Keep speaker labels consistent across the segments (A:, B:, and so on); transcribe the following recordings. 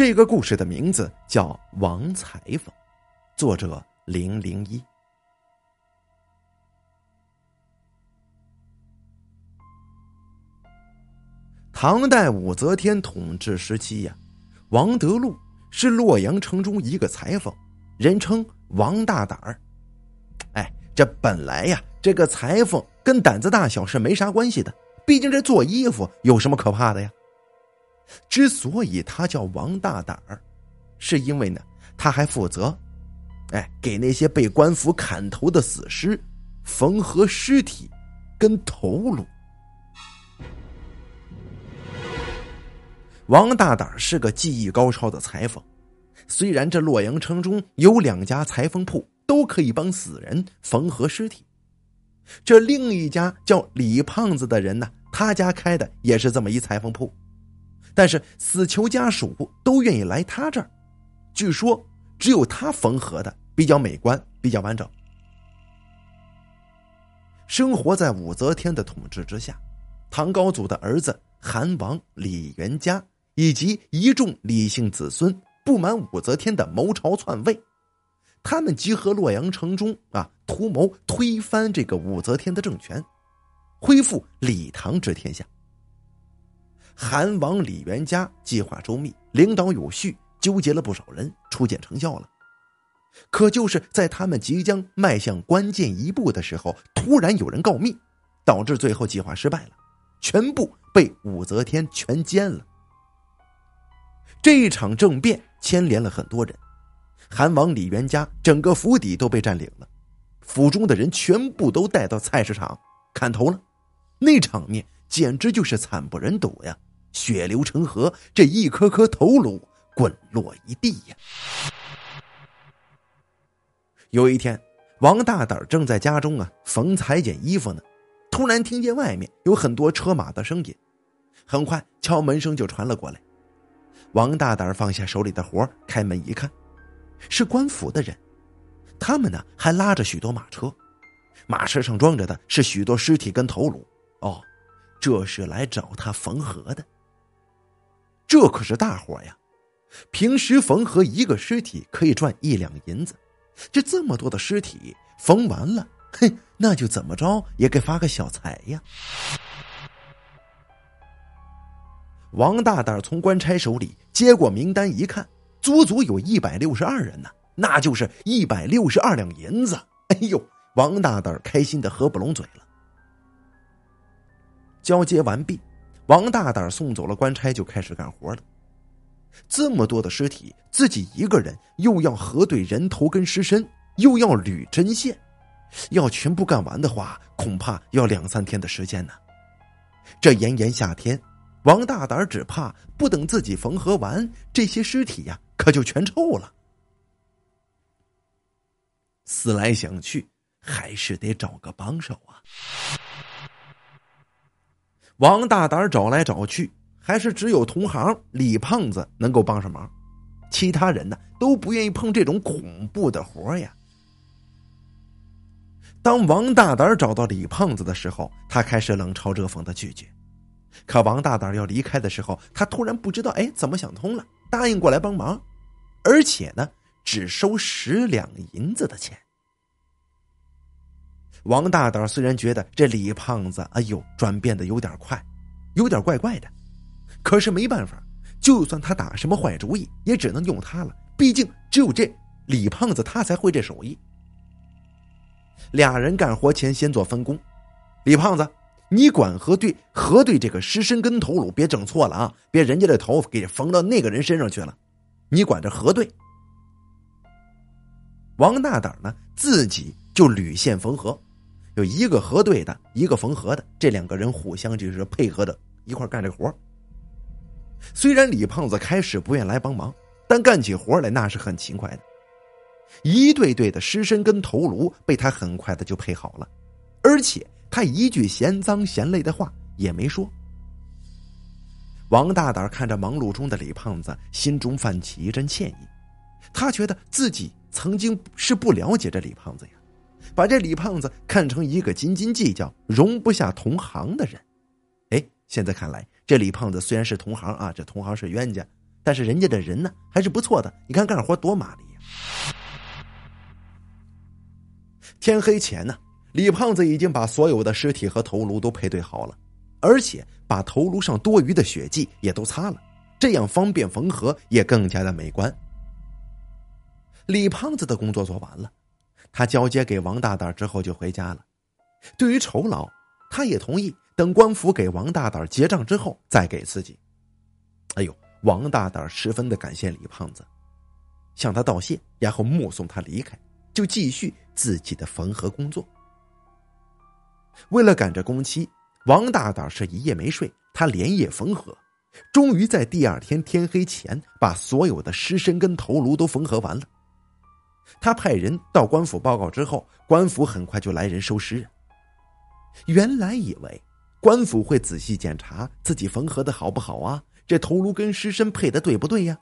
A: 这个故事的名字叫《王裁缝》，作者零零一。唐代武则天统治时期呀，王德禄是洛阳城中一个裁缝，人称王大胆儿。哎，这本来呀，这个裁缝跟胆子大小是没啥关系的，毕竟这做衣服有什么可怕的呀？之所以他叫王大胆儿，是因为呢，他还负责，哎，给那些被官府砍头的死尸缝合尸体跟头颅。王大胆是个技艺高超的裁缝，虽然这洛阳城中有两家裁缝铺都可以帮死人缝合尸体，这另一家叫李胖子的人呢，他家开的也是这么一裁缝铺。但是死囚家属都愿意来他这儿，据说只有他缝合的比较美观，比较完整。生活在武则天的统治之下，唐高祖的儿子韩王李元嘉以及一众李姓子孙不满武则天的谋朝篡位，他们集合洛阳城中啊，图谋推翻这个武则天的政权，恢复李唐之天下。韩王李元嘉计划周密，领导有序，纠结了不少人，初见成效了。可就是在他们即将迈向关键一步的时候，突然有人告密，导致最后计划失败了，全部被武则天全歼了。这一场政变牵连了很多人，韩王李元嘉整个府邸都被占领了，府中的人全部都带到菜市场砍头了，那场面简直就是惨不忍睹呀！血流成河，这一颗颗头颅滚落一地呀！有一天，王大胆正在家中啊缝裁剪衣服呢，突然听见外面有很多车马的声音，很快敲门声就传了过来。王大胆放下手里的活，开门一看，是官府的人，他们呢还拉着许多马车，马车上装着的是许多尸体跟头颅。哦，这是来找他缝合的。这可是大活呀！平时缝合一个尸体可以赚一两银子，这这么多的尸体缝完了，哼，那就怎么着也给发个小财呀！王大胆从官差手里接过名单一看，足足有一百六十二人呢，那就是一百六十二两银子。哎呦，王大胆开心的合不拢嘴了。交接完毕。王大胆送走了官差，就开始干活了。这么多的尸体，自己一个人又要核对人头跟尸身，又要捋针线，要全部干完的话，恐怕要两三天的时间呢。这炎炎夏天，王大胆只怕不等自己缝合完，这些尸体呀，可就全臭了。思来想去，还是得找个帮手啊。王大胆找来找去，还是只有同行李胖子能够帮上忙，其他人呢都不愿意碰这种恐怖的活呀。当王大胆找到李胖子的时候，他开始冷嘲热讽的拒绝。可王大胆要离开的时候，他突然不知道哎怎么想通了，答应过来帮忙，而且呢只收十两银子的钱。王大胆虽然觉得这李胖子，哎呦，转变的有点快，有点怪怪的，可是没办法，就算他打什么坏主意，也只能用他了。毕竟只有这李胖子他才会这手艺。俩人干活前先做分工，李胖子，你管核对核对这个尸身跟头颅，别整错了啊，别人家的头给缝到那个人身上去了，你管着核对。王大胆呢，自己就捋线缝合。就一个核对的，一个缝合的，这两个人互相就是配合着一块干这活虽然李胖子开始不愿来帮忙，但干起活来那是很勤快的。一对对的尸身跟头颅被他很快的就配好了，而且他一句嫌脏嫌累的话也没说。王大胆看着忙碌中的李胖子，心中泛起一阵歉意，他觉得自己曾经是不了解这李胖子呀。把这李胖子看成一个斤斤计较、容不下同行的人，哎，现在看来，这李胖子虽然是同行啊，这同行是冤家，但是人家的人呢还是不错的，你看干活多麻利呀。天黑前呢，李胖子已经把所有的尸体和头颅都配对好了，而且把头颅上多余的血迹也都擦了，这样方便缝合，也更加的美观。李胖子的工作做完了，他交接给王大胆之后就回家了。对于酬劳，他也同意等官府给王大胆结账之后再给自己。哎呦，王大胆十分的感谢李胖子，向他道谢，然后目送他离开。就继续自己的缝合工作。为了赶着工期，王大胆是一夜没睡，他连夜缝合，终于在第二天天黑前把所有的尸身跟头颅都缝合完了。他派人到官府报告之后，官府很快就来人收尸。原来以为官府会仔细检查自己缝合的好不好啊，这头颅跟尸身配的对不对呀？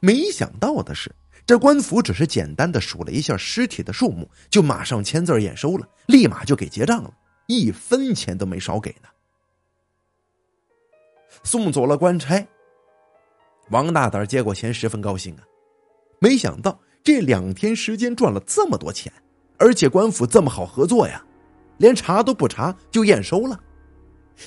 A: 没想到的是。这官府只是简单的数了一下尸体的数目，就马上签字验收了，立马就给结账了，一分钱都没少给呢。送走了官差，王大胆接过钱，十分高兴啊！没想到这两天时间赚了这么多钱，而且官府这么好合作呀，连查都不查就验收了。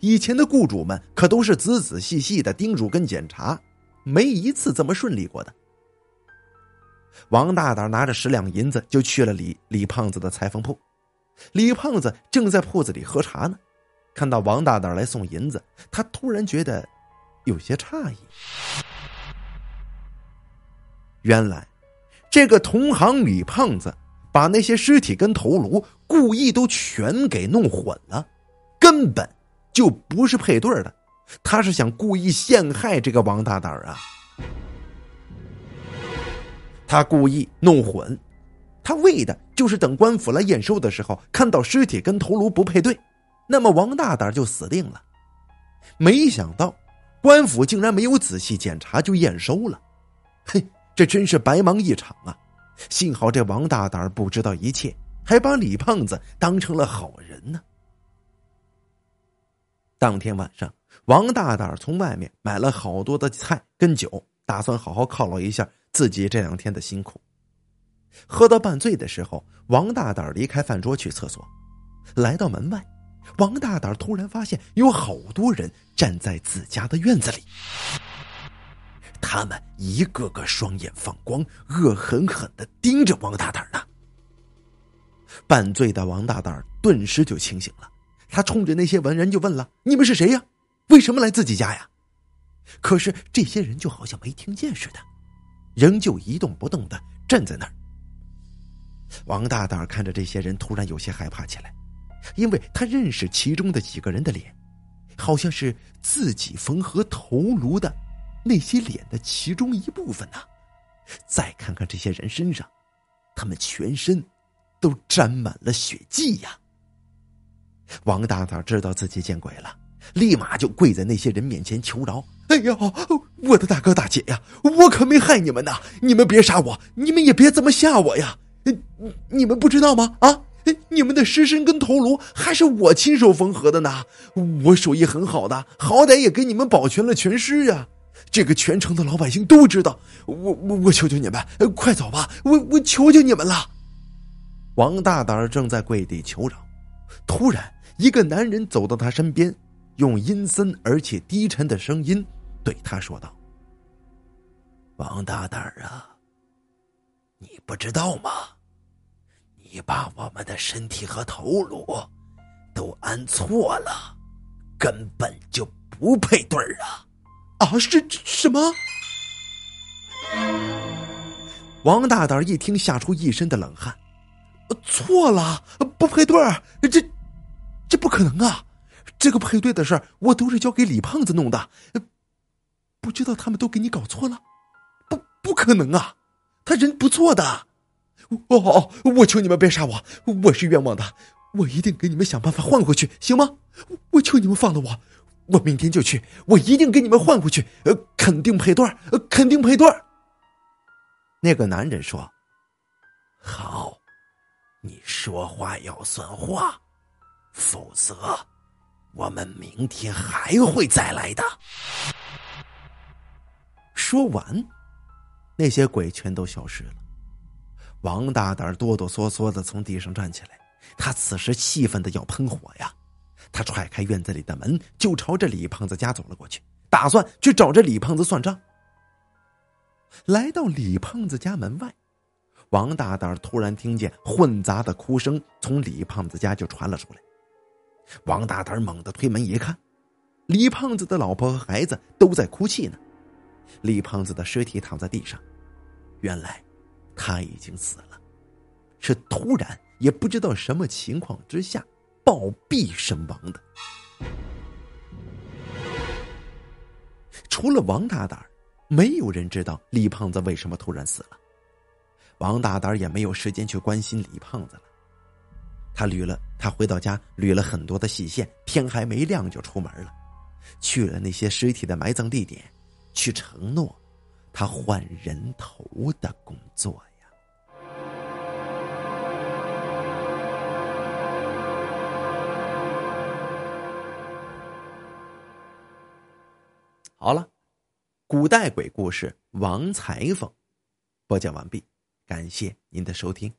A: 以前的雇主们可都是仔仔细细的叮嘱跟检查，没一次这么顺利过的。王大胆拿着十两银子就去了李李胖子的裁缝铺。李胖子正在铺子里喝茶呢，看到王大胆来送银子，他突然觉得有些诧异。原来，这个同行李胖子把那些尸体跟头颅故意都全给弄混了，根本就不是配对的，他是想故意陷害这个王大胆啊。他故意弄混，他为的就是等官府来验收的时候，看到尸体跟头颅不配对，那么王大胆就死定了。没想到官府竟然没有仔细检查就验收了，嘿，这真是白忙一场啊！幸好这王大胆不知道一切，还把李胖子当成了好人呢。当天晚上，王大胆从外面买了好多的菜跟酒，打算好好犒劳一下。自己这两天的辛苦，喝到半醉的时候，王大胆离开饭桌去厕所，来到门外，王大胆突然发现有好多人站在自家的院子里，他们一个个双眼放光，恶狠狠的盯着王大胆呢。半醉的王大胆顿时就清醒了，他冲着那些文人就问了：“你们是谁呀？为什么来自己家呀？”可是这些人就好像没听见似的。仍旧一动不动的站在那儿。王大胆看着这些人，突然有些害怕起来，因为他认识其中的几个人的脸，好像是自己缝合头颅的那些脸的其中一部分呢。再看看这些人身上，他们全身都沾满了血迹呀。王大胆知道自己见鬼了，立马就跪在那些人面前求饶。哎呀，我的大哥大姐呀，我可没害你们呐！你们别杀我，你们也别这么吓我呀！你们不知道吗？啊，你们的尸身跟头颅还是我亲手缝合的呢！我手艺很好的，好歹也给你们保全了全尸呀！这个全城的老百姓都知道。我我我求求你们，快走吧！我我求求你们了！王大胆正在跪地求饶，突然一个男人走到他身边，用阴森而且低沉的声音。对他说道：“王大胆啊，你不知道吗？你把我们的身体和头颅都安错了，根本就不配对儿啊！啊，是什么？”王大胆一听，吓出一身的冷汗。错了，不配对儿，这这不可能啊！这个配对的事我都是交给李胖子弄的。不知道他们都给你搞错了，不不可能啊！他人不错的，哦哦，我求你们别杀我，我是冤枉的，我一定给你们想办法换回去，行吗？我求你们放了我，我明天就去，我一定给你们换回去，呃，肯定配对呃，肯定配对那个男人说：“好，你说话要算话，否则我们明天还会再来的。”说完，那些鬼全都消失了。王大胆哆哆嗦嗦的从地上站起来，他此时气愤的要喷火呀！他踹开院子里的门，就朝着李胖子家走了过去，打算去找这李胖子算账。来到李胖子家门外，王大胆突然听见混杂的哭声从李胖子家就传了出来。王大胆猛地推门一看，李胖子的老婆和孩子都在哭泣呢。李胖子的尸体躺在地上，原来他已经死了，是突然也不知道什么情况之下暴毙身亡的。除了王大胆，没有人知道李胖子为什么突然死了。王大胆也没有时间去关心李胖子了。他捋了，他回到家捋了很多的细线，天还没亮就出门了，去了那些尸体的埋葬地点。去承诺，他换人头的工作好了，古代鬼故事《王裁缝》播讲完毕，感谢您的收听。